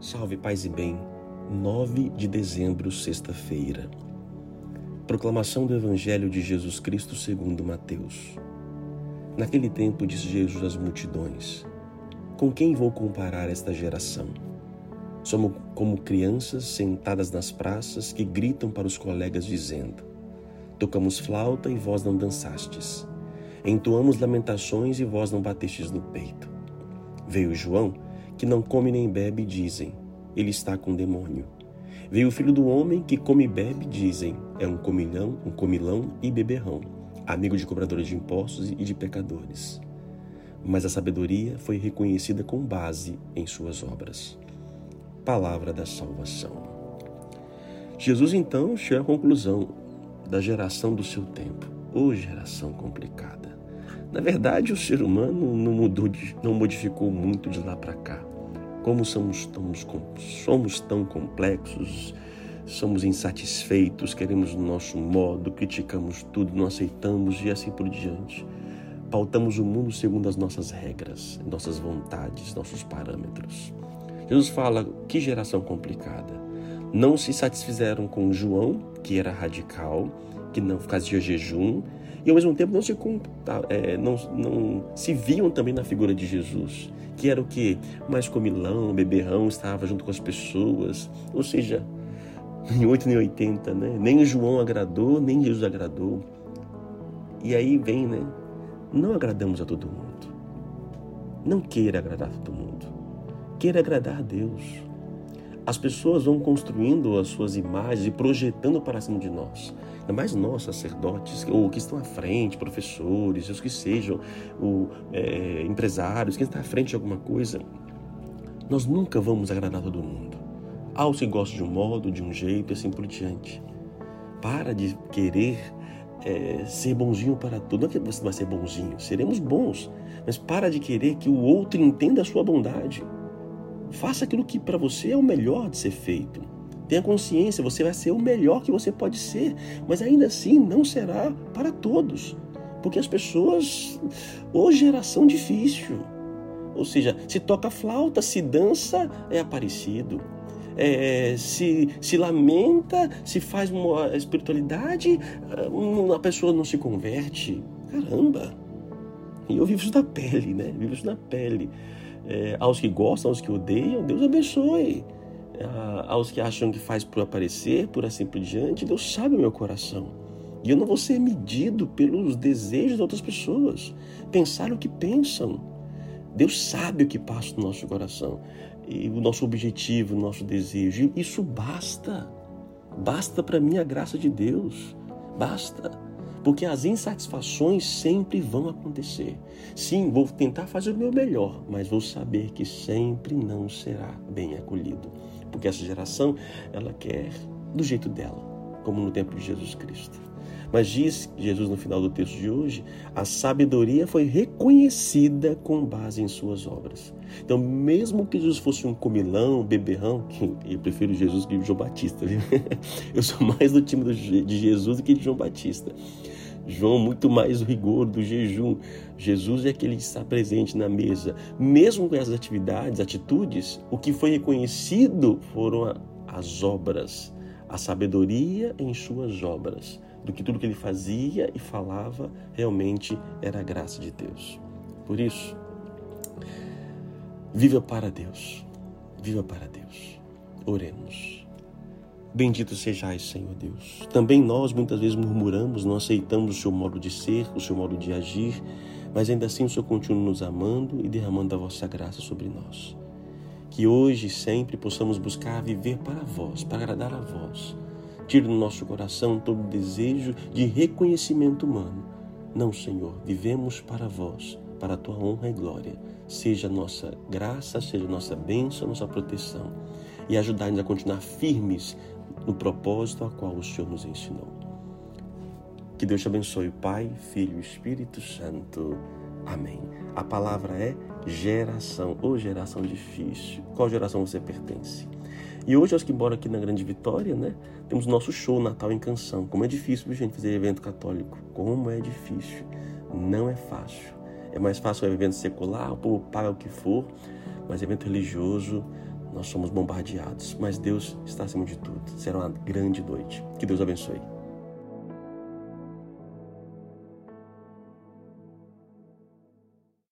Salve, paz e bem. 9 de dezembro, sexta-feira. Proclamação do Evangelho de Jesus Cristo segundo Mateus. Naquele tempo disse Jesus às multidões: Com quem vou comparar esta geração? Somos como crianças sentadas nas praças que gritam para os colegas dizendo: Tocamos flauta e vós não dançastes. Entoamos lamentações e vós não batestes no peito. Veio João que não come nem bebe, dizem, ele está com demônio. Veio o filho do homem que come e bebe, dizem, é um comilhão, um comilão e beberrão, amigo de cobradores de impostos e de pecadores. Mas a sabedoria foi reconhecida com base em suas obras. Palavra da salvação. Jesus então chega à conclusão da geração do seu tempo. Ô oh, geração complicada. Na verdade, o ser humano não mudou, não modificou muito de lá para cá. Como somos tão, somos tão complexos, somos insatisfeitos, queremos o nosso modo, criticamos tudo, não aceitamos e assim por diante. Pautamos o mundo segundo as nossas regras, nossas vontades, nossos parâmetros. Jesus fala: que geração complicada. Não se satisfizeram com João, que era radical, que não fazia jejum, e ao mesmo tempo não se, é, não, não se viam também na figura de Jesus que era o que? Mais comilão, beberrão, estava junto com as pessoas. Ou seja, nem 8 nem 80, né? Nem João agradou, nem Jesus agradou. E aí vem, né? Não agradamos a todo mundo. Não queira agradar a todo mundo. Queira agradar a Deus. As pessoas vão construindo as suas imagens e projetando para cima de nós. Ainda mais nós, sacerdotes, ou que estão à frente, professores, os que sejam, o, é, empresários, quem está à frente de alguma coisa. Nós nunca vamos agradar todo mundo. Há os que gostam de um modo, de um jeito e assim por diante. Para de querer é, ser bonzinho para tudo. Não é que você vai ser bonzinho, seremos bons, mas para de querer que o outro entenda a sua bondade. Faça aquilo que para você é o melhor de ser feito. Tenha consciência, você vai ser o melhor que você pode ser, mas ainda assim não será para todos. Porque as pessoas, hoje geração difícil. Ou seja, se toca flauta, se dança, é aparecido. É, se, se lamenta, se faz uma espiritualidade, a pessoa não se converte. Caramba! E eu vivo isso na pele, né? Vivo isso na pele é, aos que gostam, aos que odeiam, Deus abençoe. É, aos que acham que faz por aparecer, por assim por diante, Deus sabe o meu coração. E eu não vou ser medido pelos desejos de outras pessoas. Pensar o que pensam. Deus sabe o que passa no nosso coração. E o nosso objetivo, o nosso desejo. Isso basta. Basta para mim a graça de Deus. Basta porque as insatisfações sempre vão acontecer. Sim, vou tentar fazer o meu melhor, mas vou saber que sempre não será bem acolhido, porque essa geração ela quer do jeito dela, como no tempo de Jesus Cristo. Mas diz Jesus no final do texto de hoje, a sabedoria foi reconhecida com base em suas obras. Então, mesmo que Jesus fosse um comilão, um beberrão, eu prefiro Jesus que João Batista, viu? Eu sou mais do time de Jesus do que de João Batista. João, muito mais o rigor do jejum. Jesus é aquele que está presente na mesa. Mesmo com essas atividades, atitudes, o que foi reconhecido foram as obras, a sabedoria em suas obras, do que tudo que ele fazia e falava realmente era a graça de Deus. Por isso, viva para Deus, viva para Deus. Oremos. Bendito sejais, Senhor Deus. Também nós muitas vezes murmuramos, não aceitamos o seu modo de ser, o seu modo de agir, mas ainda assim o Senhor continua nos amando e derramando a vossa graça sobre nós. Que hoje e sempre possamos buscar viver para vós, para agradar a vós. Tire do nosso coração todo desejo de reconhecimento humano. Não, Senhor, vivemos para vós, para a tua honra e glória. Seja nossa graça, seja nossa bênção, nossa proteção. E ajudar-nos a continuar firmes no propósito a qual o Senhor nos ensinou. Que Deus te abençoe, Pai, Filho e Espírito Santo. Amém. A palavra é geração, ou geração difícil. Qual geração você pertence? E hoje, aos que moram aqui na Grande Vitória, né? Temos nosso show Natal em Canção. Como é difícil, gente, fazer evento católico. Como é difícil. Não é fácil. É mais fácil o evento secular, o povo paga o que for, mas evento religioso nós somos bombardeados, mas Deus está acima de tudo. Será uma grande noite. Que Deus abençoe.